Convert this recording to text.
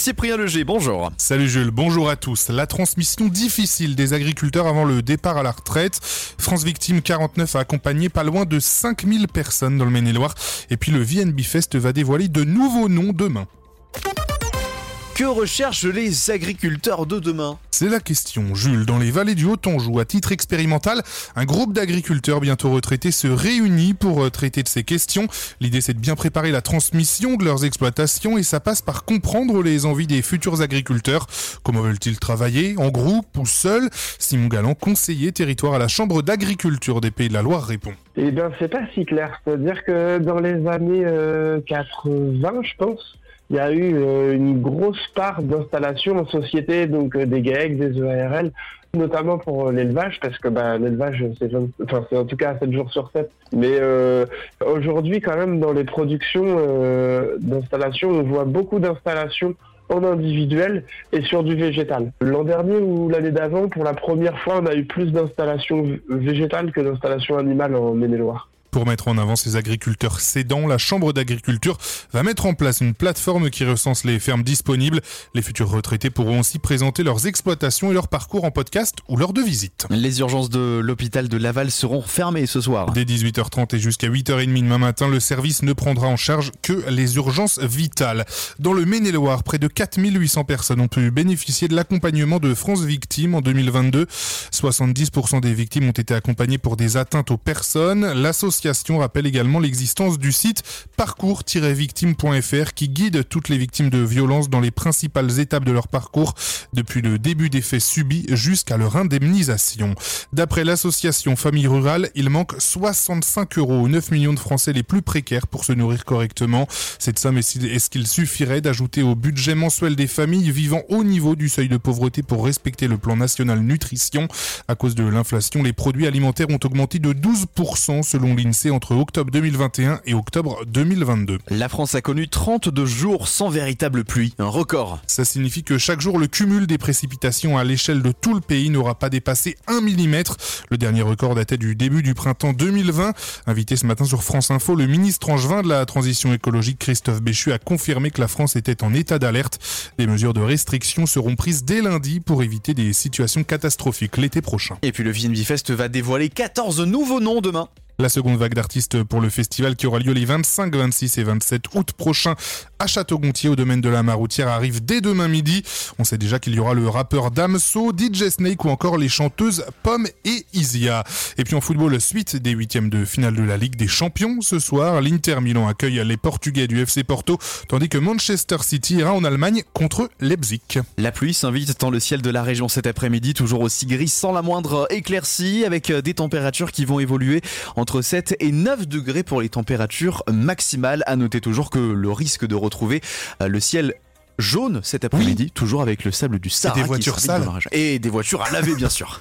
Cyprien Leger, bonjour. Salut Jules, bonjour à tous. La transmission difficile des agriculteurs avant le départ à la retraite. France Victime 49 a accompagné pas loin de 5000 personnes dans le Maine-et-Loire. Et puis le VNB Fest va dévoiler de nouveaux noms demain. Que recherchent les agriculteurs de demain C'est la question, Jules. Dans les vallées du Haut-Anjou, à titre expérimental, un groupe d'agriculteurs bientôt retraités se réunit pour euh, traiter de ces questions. L'idée, c'est de bien préparer la transmission de leurs exploitations et ça passe par comprendre les envies des futurs agriculteurs. Comment veulent-ils travailler En groupe ou seuls? Simon Galland, conseiller territoire à la Chambre d'agriculture des Pays de la Loire, répond. Eh bien, c'est pas si clair. C'est-à-dire que dans les années 80, je pense, il y a eu euh, une grosse part d'installation en société, donc euh, des GAEC, des EARL, notamment pour euh, l'élevage, parce que bah, l'élevage, c'est enfin, en tout cas 7 jours sur 7. Mais aujourd'hui, quand même, dans les productions d'installation, on voit beaucoup d'installations en individuel et sur du végétal. L'an dernier ou l'année d'avant, pour la première fois, on a eu plus d'installations végétales que d'installations animales en Maine-et-Loire. Pour mettre en avant ces agriculteurs cédants, la Chambre d'agriculture va mettre en place une plateforme qui recense les fermes disponibles. Les futurs retraités pourront aussi présenter leurs exploitations et leur parcours en podcast ou lors de visite. Les urgences de l'hôpital de Laval seront fermées ce soir. Dès 18h30 et jusqu'à 8h30 demain matin, le service ne prendra en charge que les urgences vitales. Dans le Maine-et-Loire, près de 4800 personnes ont pu bénéficier de l'accompagnement de France Victimes en 2022. 70% des victimes ont été accompagnées pour des atteintes aux personnes. L'association L'association rappelle également l'existence du site parcours-victime.fr qui guide toutes les victimes de violences dans les principales étapes de leur parcours depuis le début des faits subis jusqu'à leur indemnisation. D'après l'association Famille Rurale, il manque 65 euros aux 9 millions de Français les plus précaires pour se nourrir correctement. Cette somme est-ce qu'il suffirait d'ajouter au budget mensuel des familles vivant au niveau du seuil de pauvreté pour respecter le plan national nutrition? À cause de l'inflation, les produits alimentaires ont augmenté de 12% selon l'INSEE entre octobre 2021 et octobre 2022. La France a connu 32 jours sans véritable pluie, un record. Ça signifie que chaque jour, le cumul des précipitations à l'échelle de tout le pays n'aura pas dépassé 1 mm. Le dernier record datait du début du printemps 2020. Invité ce matin sur France Info, le ministre angevin de la transition écologique Christophe Béchu a confirmé que la France était en état d'alerte. Des mesures de restriction seront prises dès lundi pour éviter des situations catastrophiques l'été prochain. Et puis le VNB Fest va dévoiler 14 nouveaux noms demain. La seconde vague d'artistes pour le festival qui aura lieu les 25, 26 et 27 août prochains à Château-Gontier au domaine de la Maroutière arrive dès demain midi. On sait déjà qu'il y aura le rappeur Damso, DJ Snake ou encore les chanteuses Pomme et Isia. Et puis en football, suite des huitièmes de finale de la Ligue des Champions ce soir, l'Inter Milan accueille les Portugais du FC Porto, tandis que Manchester City ira en Allemagne contre Leipzig. La pluie s'invite dans le ciel de la région cet après-midi, toujours aussi gris sans la moindre éclaircie, avec des températures qui vont évoluer 7 et 9 degrés pour les températures maximales. À noter toujours que le risque de retrouver euh, le ciel jaune cet après-midi, toujours avec le sable du Sahara. Et des voitures sales. Et des voitures à laver, bien sûr.